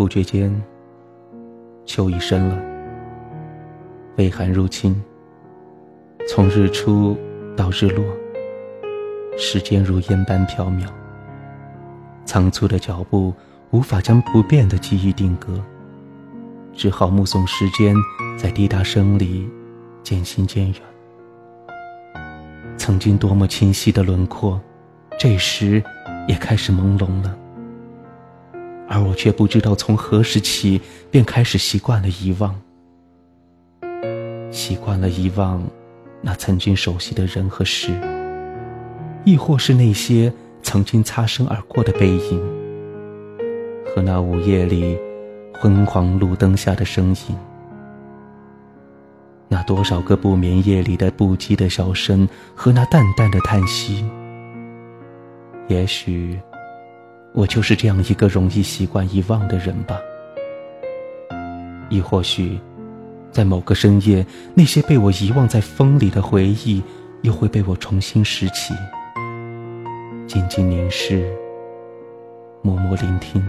不觉间，秋已深了，微寒入侵。从日出到日落，时间如烟般飘渺。仓促的脚步无法将不变的记忆定格，只好目送时间在滴答声里渐行渐远。曾经多么清晰的轮廓，这时也开始朦胧了。而我却不知道从何时起，便开始习惯了遗忘，习惯了遗忘那曾经熟悉的人和事，亦或是那些曾经擦身而过的背影，和那午夜里昏黄路灯下的身影，那多少个不眠夜里的不羁的笑声和那淡淡的叹息，也许。我就是这样一个容易习惯遗忘的人吧，亦或许，在某个深夜，那些被我遗忘在风里的回忆，又会被我重新拾起，静静凝视，默默聆听。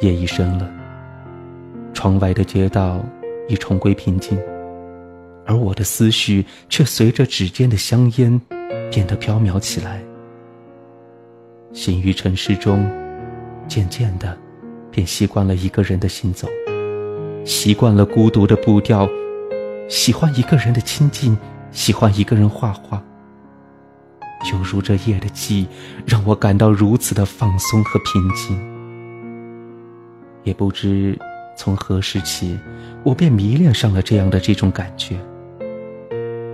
夜已深了，窗外的街道已重归平静，而我的思绪却随着指尖的香烟，变得飘渺起来。行于尘世中，渐渐的，便习惯了一个人的行走，习惯了孤独的步调，喜欢一个人的亲近，喜欢一个人画画。犹如这夜的寂，让我感到如此的放松和平静。也不知从何时起，我便迷恋上了这样的这种感觉，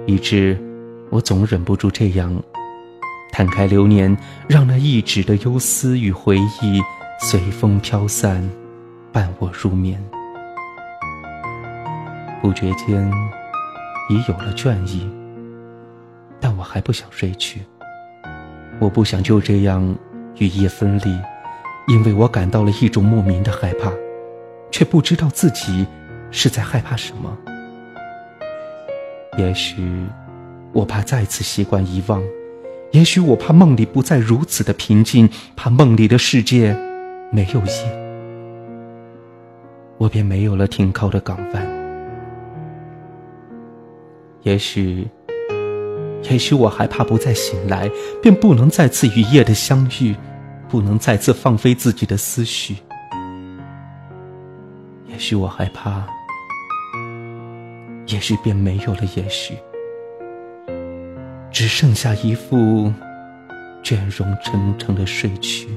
以致我总忍不住这样。摊开流年，让那一纸的忧思与回忆随风飘散，伴我入眠。不觉间，已有了倦意，但我还不想睡去。我不想就这样与夜分离，因为我感到了一种莫名的害怕，却不知道自己是在害怕什么。也许，我怕再次习惯遗忘。也许我怕梦里不再如此的平静，怕梦里的世界没有夜，我便没有了停靠的港湾。也许，也许我还怕不再醒来，便不能再次与夜的相遇，不能再次放飞自己的思绪。也许我害怕，也许便没有了也许。只剩下一副倦容沉沉的睡去。